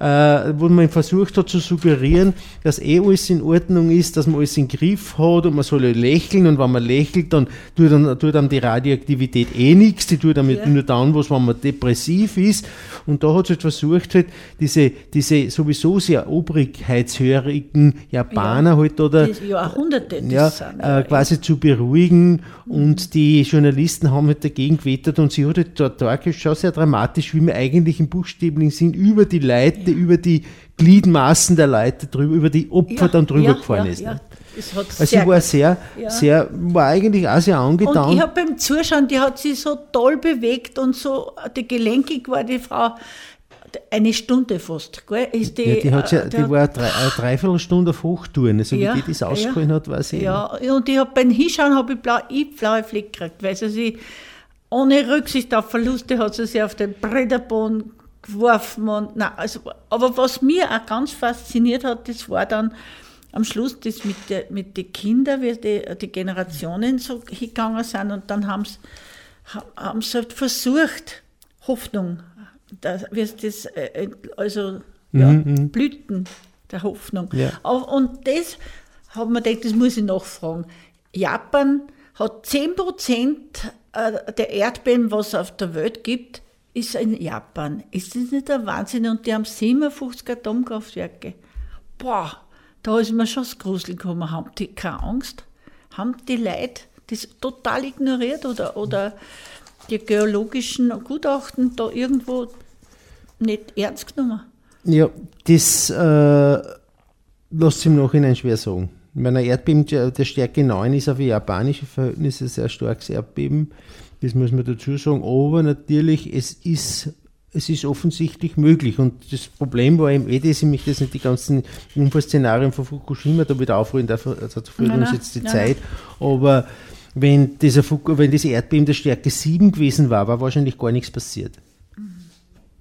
Äh, wo man versucht hat zu suggerieren, dass eh alles in Ordnung ist, dass man alles im Griff hat und man soll ja lächeln und wenn man lächelt, dann tut dann, tut dann die Radioaktivität eh nichts, die tut damit Ja. nur dann was, wenn man depressiv ist. Und da hat sie halt versucht, halt, diese, diese sowieso sehr obrigkeitshörigen Japaner halt oder Jahrhunderte, ja, äh, quasi zu beruhigen und die Journalisten haben halt dagegen gewettert und sie hat halt dort dargestellt, schon sehr dramatisch, wie wir eigentlich im buchstäblichen Sinn über die Leute, über die Gliedmaßen der Leute drüber, über die Opfer dann drüber gefahren ist. Ja, ne? Es hat Also sehr sie war sehr, Ja. sehr, war eigentlich auch sehr Und ich angetan. habe beim Zuschauen, die hat sich so toll bewegt und so, die gelenkig war die Frau, eine Stunde fast, gell? Ist die, Ja, die, hat ja, äh, die war drei, eine Dreiviertelstunde auf Hochtouren. Also Ja, wie die das ausgeholt ja. hat, weiß ich Ja, und ich hab beim Hinschauen habe ich, blau, ich blaue Fleck gekriegt, weil sie sich ohne Rücksicht auf Verluste hat sie sich auf den Bretterboden geworfen. Und, nein, also, aber was mir auch ganz fasziniert hat, das war dann am Schluss das mit, der, mit den Kindern, wie die, die Generationen so hingegangen sind und dann haben sie haben sie halt versucht, Hoffnung, wie es das, äh, also ja, Blüten, der Hoffnung. Ja. Und das hat man gedacht, das muss ich nachfragen. Japan hat 10 Prozent äh, der Erdbeben, was es auf der Welt gibt, ist in Japan. Ist das nicht der Wahnsinn? Und die haben 57 Atomkraftwerke. Boah, da ist mir schon das Grusel gekommen. Haben die keine Angst? Haben die Leute das total ignoriert oder, oder die geologischen Gutachten da irgendwo nicht ernst genommen? Ja, das äh, lässt sich im Nachhinein schwer sagen. Bei einer Erdbeben der Stärke 9 ist auf japanische Verhältnisse sehr starkes Erdbeben. Das muss man dazu sagen. Aber natürlich, es ist, es ist offensichtlich möglich. Und das Problem war eben eh, dass ich mich das nicht die ganzen Unfallszenarien von Fukushima da wieder aufholen darf. Also dazu fehlt uns jetzt die nein, Zeit. Aber wenn, dieser, wenn das Erdbeben der Stärke 7 gewesen war, war wahrscheinlich gar nichts passiert.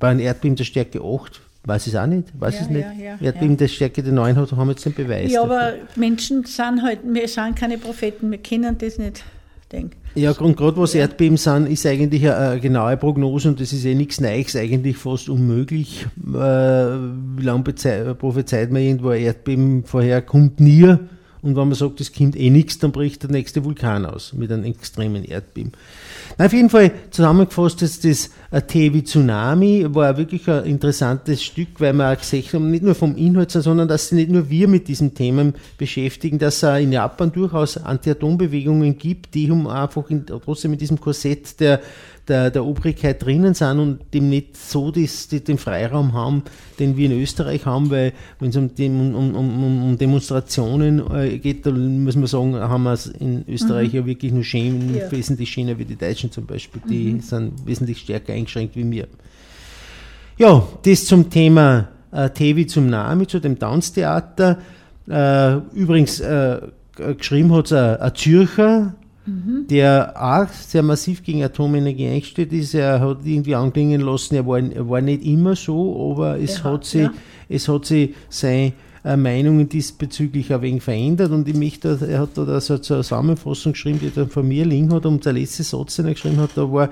Bei einem Erdbeben der Stärke 8 weiß ich es auch nicht. Weiß Ja, es nicht. ja, ja, Erdbeben ja. der Stärke der 9 hat, haben wir jetzt den Beweis. Ja, dafür. aber Menschen sind halt, wir sind keine Propheten, wir können das nicht denken. Ja, und gerade was Erdbeben sind, ist eigentlich eine, genaue Prognose und das ist eh nichts Neues, eigentlich fast unmöglich. Äh, wie lange prophezeit man irgendwo ein Erdbeben vorher? Kommt nie. Und wenn man sagt, es kommt eh nichts, dann bricht der nächste Vulkan aus mit einem extremen Erdbeben. Na, auf jeden Fall zusammengefasst ist das äh, Tevi Tsunami, war wirklich ein interessantes Stück, weil wir auch gesehen haben, nicht nur vom Inhalt, sondern dass sich nicht nur wir mit diesen Themen beschäftigen, dass es in Japan durchaus Anti-Atom-Bewegungen gibt, die um einfach in, trotzdem mit diesem Korsett der, der, der Obrigkeit drinnen sind und dem nicht so das, die, den Freiraum haben, den wir in Österreich haben, weil wenn es um, Dem- um, um, um, Demonstrationen äh, geht, dann muss man sagen, haben wir es in Österreich ja wirklich nur schön, Ja. wesentlich schöner wie die Deutschen zum Beispiel, die sind wesentlich stärker eingeschränkt wie wir. Ja, das zum Thema äh, Tevi zum Nami, zu dem Tanztheater. Äh, übrigens, äh, geschrieben hat es ein, ein Zürcher, der auch sehr massiv gegen Atomenergie eingestellt ist. Er hat irgendwie anklingen lassen, er war, er war nicht immer so, aber es Er hat sich, ja. es hat sich seine äh, Meinungen diesbezüglich ein wenig verändert und ich möchte, er hat da so eine Zusammenfassung geschrieben, die dann von mir liegen hat und der letzte Satz, den er geschrieben hat, da war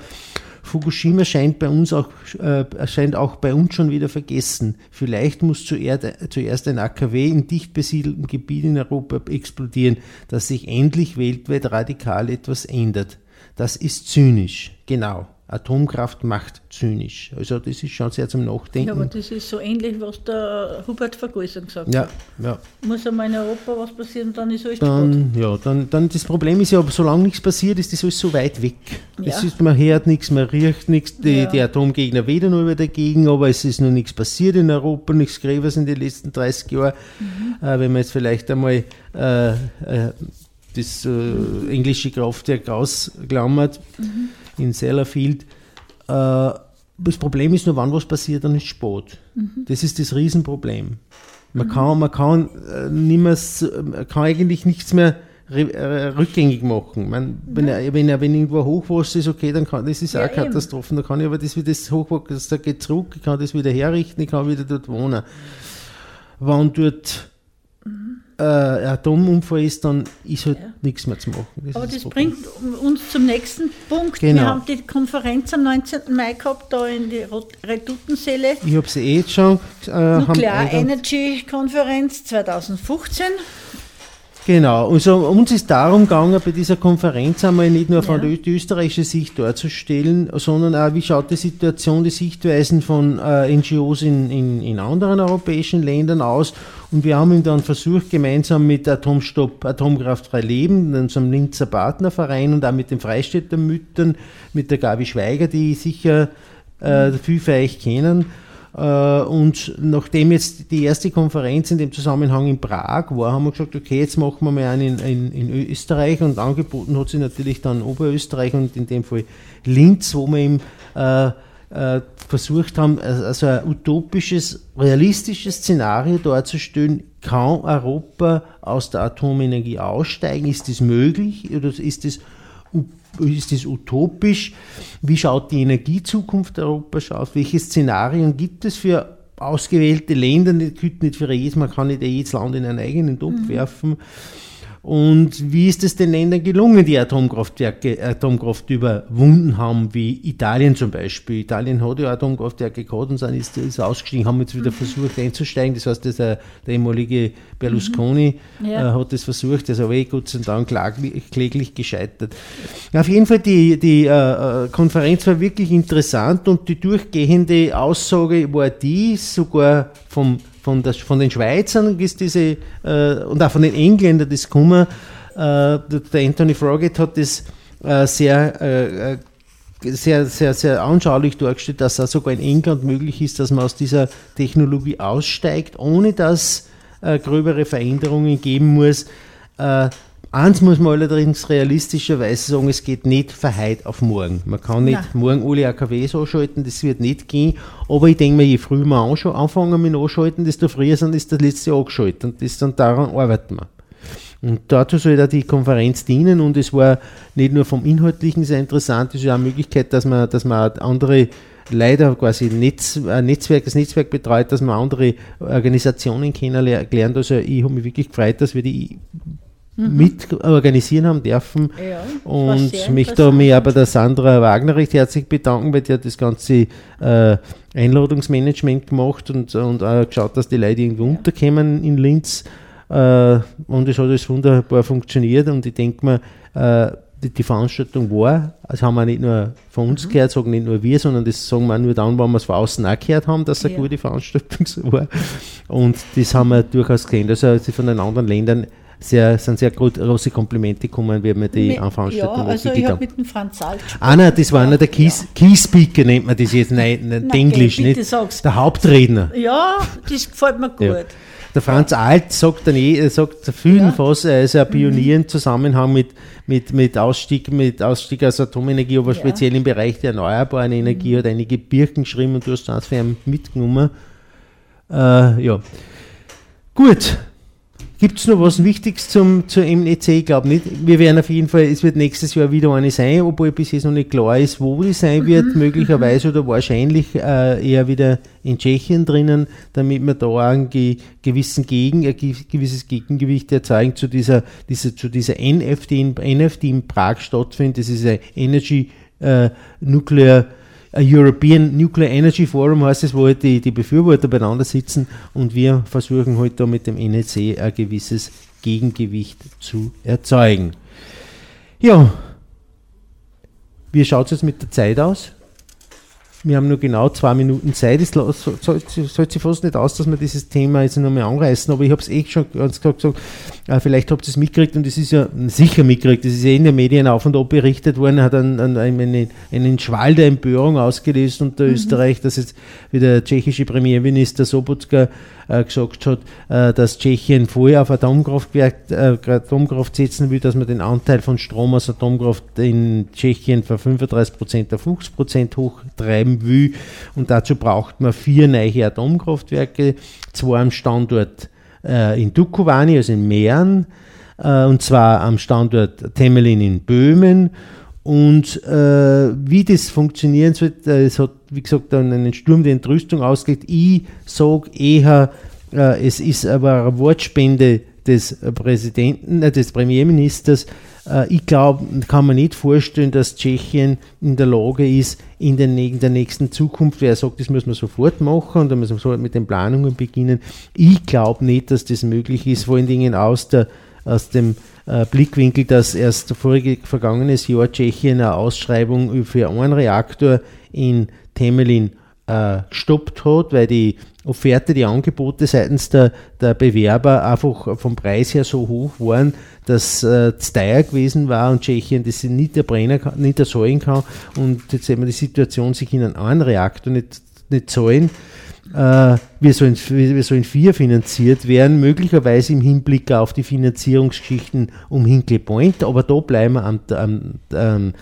Fukushima scheint bei uns auch, äh, scheint auch bei uns schon wieder vergessen. Vielleicht muss zuerst, ein AKW in dicht besiedeltem Gebiet in Europa explodieren, dass sich endlich weltweit radikal etwas ändert. Das ist zynisch. Genau. Atomkraft macht zynisch. Also das ist schon sehr zum Ja, aber Nachdenken. das ist so ähnlich, was der Hubert Vergäusern gesagt Ja, hat. ja. Muss einmal in Europa was passieren, dann ist alles gut. Dann, ja, dann, dann das Problem ist ja, solange nichts passiert, ist das alles so weit weg. Ja. Es ist, man hört nichts, man riecht nichts, die, Ja. die Atomgegner weder nur wieder dagegen, aber es ist noch nichts passiert in Europa, nichts Gräbers in den letzten 30 Jahren. Mhm. Äh, wenn man jetzt vielleicht einmal äh, äh, das äh, englische Kraftwerk ausklammert Mhm. In Sellafield, äh, das Problem ist nur, wann was passiert, dann ist spät. Mhm. Das ist das Riesenproblem. Man kann, man kann, äh, so- man kann eigentlich nichts mehr äh, rückgängig machen. Man, wenn, er, wenn, er, wenn irgendwo Hochwasser ist, okay, dann kann das ist Ja, auch Katastrophen. Dann kann ich aber das wieder das Hochwasser, geht zurück, ich kann das wieder herrichten, ich kann wieder dort wohnen. Wenn dort äh, ein Atomunfall ist, dann ist halt Ja. nichts mehr zu machen. Das Aber das Problem. bringt uns zum nächsten Punkt. Genau. Wir haben die Konferenz am 19. Mai gehabt, da in die Rot- Redutensäle. Ich habe sie eh jetzt schon. Äh, eingang- Energy Konferenz 2015. Genau, also uns ist darum gegangen, bei dieser Konferenz einmal nicht nur von Ja. der die österreichische Sicht darzustellen, sondern auch, wie schaut die Situation, die Sichtweisen von äh, NGOs in, in, in anderen europäischen Ländern aus. Und wir haben ihn dann versucht, gemeinsam mit Atomstopp, Atomkraftfrei Leben, unserem Linzer Partnerverein und auch mit den Freistädter Müttern, mit der Gabi Schweiger, die sicher äh, viel für euch kennen, Und nachdem jetzt die erste Konferenz in dem Zusammenhang in Prag war, haben wir gesagt, okay, jetzt machen wir mal einen in, in, in Österreich. Und angeboten hat sich natürlich dann Oberösterreich und in dem Fall Linz, wo wir eben äh, äh, versucht haben, also ein utopisches, realistisches Szenario darzustellen, kann Europa aus der Atomenergie aussteigen? Ist das möglich? Oder ist das ist das utopisch? Wie schaut die Energiezukunft Europas aus? Welche Szenarien gibt es für ausgewählte Länder? Das gilt nicht für jedes, man kann nicht jedes Land in einen eigenen Topf werfen. Und wie ist es den Ländern gelungen, die Atomkraftwerke, Atomkraft überwunden haben, wie Italien zum Beispiel? Italien hat ja Atomkraftwerke gehabt und sind, ist, ist ausgestiegen, haben jetzt wieder versucht einzusteigen. Das heißt, der, der ehemalige Berlusconi mhm. ja. äh, hat das versucht, das ist aber eh Gott sei Dank kläglich, kläglich gescheitert. Auf jeden Fall, die, die äh, äh, Konferenz war wirklich interessant und die durchgehende Aussage war die, sogar vom von, der, von den Schweizern ist diese, äh, und auch von den Engländern das Kummer, äh, der Anthony Froggett hat das äh, sehr, äh, äh, sehr, sehr, sehr anschaulich dargestellt, dass es sogar in England möglich ist, dass man aus dieser Technologie aussteigt, ohne dass äh, gröbere Veränderungen geben muss. Eins muss man allerdings realistischerweise sagen, es geht nicht von heute auf morgen. Man kann nicht Nein. morgen alle AKWs anschalten, das wird nicht gehen. Aber ich denke mir, je früher wir anfangen mit Anschalten, desto früher sind ist das letzte angeschaltet. Und das dann daran arbeiten wir. Und dazu soll da die Konferenz dienen und es war nicht nur vom Inhaltlichen sehr interessant, es ist auch eine Möglichkeit, dass man, dass man andere leider quasi Netz, ein Netzwerk, das Netzwerk betreut, dass man andere Organisationen kennenlernt. Also ich habe mich wirklich gefreut, dass wir die mhm. mit organisieren haben dürfen. Ja, und mich auch bei der Sandra Wagner recht herzlich bedanken, weil die hat das ganze äh, Einladungsmanagement gemacht und, und auch geschaut, dass die Leute irgendwo ja. unterkommen in Linz. Äh, und es hat alles wunderbar funktioniert und ich denke mir, äh, die, die, Veranstaltung war, das haben wir nicht nur von uns mhm. gehört, sagen nicht nur wir, sondern das sagen wir nur dann, wenn wir es von außen auch gehört haben, dass es eine ja. gute Veranstaltung war. Und das haben wir durchaus gesehen. Also von den anderen Ländern sehr, sind sehr große Komplimente gekommen, wie wir die Veranstaltung Ja, also ich habe mit dem Franz Salz Ah, nein, das war einer der Key, ja. Key Speaker, nennt man das jetzt, nein, nein Englisch, nicht? Sag's. Der Hauptredner. Ja, das gefällt mir gut. Ja. Der Franz Alt sagt dann eh, er sagt vielen ja. er ist ein Pionier mhm. im Zusammenhang mit, mit, mit, Ausstieg, mit Ausstieg aus Atomenergie, aber ja. speziell im Bereich der erneuerbaren Energie, mhm. hat einige Birken geschrieben und du hast das für ihn mitgenommen. Äh, ja. Gut, Gibt es noch was Wichtiges zum, zur MNEC? Ich glaube nicht. Wir werden auf jeden Fall, es wird nächstes Jahr wieder eine sein, obwohl bis jetzt noch nicht klar ist, wo die sein wird, mhm. möglicherweise oder wahrscheinlich äh, eher wieder in Tschechien drinnen, damit wir da ein gewissen Gegen, ein gewisses Gegengewicht erzeugen zu dieser, dieser, zu dieser NFT in, NFT in Prag stattfindet. Das ist ein Energy äh, Nuclear European Nuclear Energy Forum heißt es, wo halt die, die Befürworter beieinander sitzen und wir versuchen halt da mit dem NEC ein gewisses Gegengewicht zu erzeugen. Ja, wie schaut es jetzt mit der Zeit aus? Wir haben nur genau zwei Minuten Zeit. Es sollte sich fast nicht aus, dass wir dieses Thema jetzt nochmal anreißen, aber ich habe es eh schon ganz klar gesagt, äh, vielleicht habt ihr es mitgekriegt und es ist ja sicher mitgekriegt, das ist eh in den Medien auf und ab berichtet worden, hat einen, einen, einen Schwall der Empörung ausgelöst unter mhm. Österreich, dass jetzt wie der tschechische Premierminister Sobotka äh, gesagt hat, äh, dass Tschechien vorher auf Atomkraftwerk, äh, Atomkraft setzen will, dass man den Anteil von Strom aus Atomkraft in Tschechien von 35% auf 50% hochtreiben will. Und dazu braucht man vier neue Atomkraftwerke, zwei am Standort äh, in Dukovany, also in Mähren, äh, und zwar am Standort Temelin in Böhmen. Und äh, wie das funktionieren soll, äh, es hat, wie gesagt, dann einen Sturm der Entrüstung ausgelegt. Ich sage eher, äh, es ist aber eine Wortspende des Präsidenten, äh, des Premierministers. Äh, ich glaube, kann man nicht vorstellen, dass Tschechien in der Lage ist, in, den, in der nächsten Zukunft, wer sagt, das muss man sofort machen und dann müssen wir sofort mit den Planungen beginnen. Ich glaube nicht, dass das möglich ist, vor allen Dingen aus, der, aus dem äh, Blickwinkel, dass erst vorige, vergangenes Jahr Tschechien eine Ausschreibung für einen Reaktor in Temelin äh, gestoppt hat, weil die Offerte, die Angebote seitens der, der Bewerber einfach vom Preis her so hoch waren, dass äh, es teuer gewesen war und Tschechien das nicht erbrennen kann, nicht erzeugen kann und jetzt sehen wir die Situation, sich in einen Reaktor nicht, nicht zahlen. Äh, wir, sollen, wir sollen vier finanziert werden, möglicherweise im Hinblick auf die Finanzierungsgeschichten um Hinkley Point, aber da bleiben wir am, am, am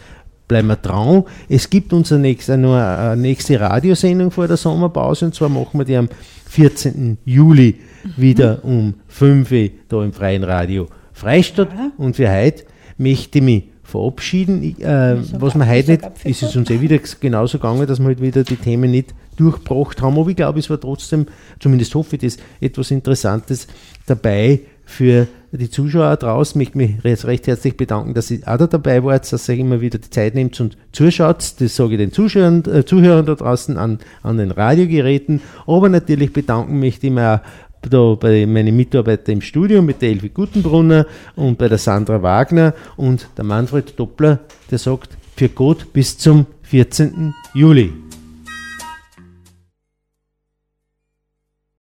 bleiben wir dran. Es gibt unsere nächste, eine nächste Radiosendung vor der Sommerpause und zwar machen wir die am 14. Juli wieder um 5 Uhr da im Freien Radio Freistadt. Ja. Und für heute möchte ich mich verabschieden. Ich, äh, was wir heute nicht, ist es uns eh wieder genauso gegangen, dass wir halt wieder die Themen nicht durchgebracht haben. Aber ich glaube, es war trotzdem, zumindest hoffe ich, das etwas Interessantes dabei für die Zuschauer draußen, möchte mich recht herzlich bedanken, dass ihr auch da dabei wart, dass ihr immer wieder die Zeit nehmt und zuschaut. Das sage ich den Zuschauern, äh, Zuhörern da draußen an, an den Radiogeräten. Aber natürlich bedanken ich mich auch da bei meinen Mitarbeitern im Studio mit der Elvi Gutenbrunner und bei der Sandra Wagner und der Manfred Doppler, der sagt, für Gott bis zum 14. Juli.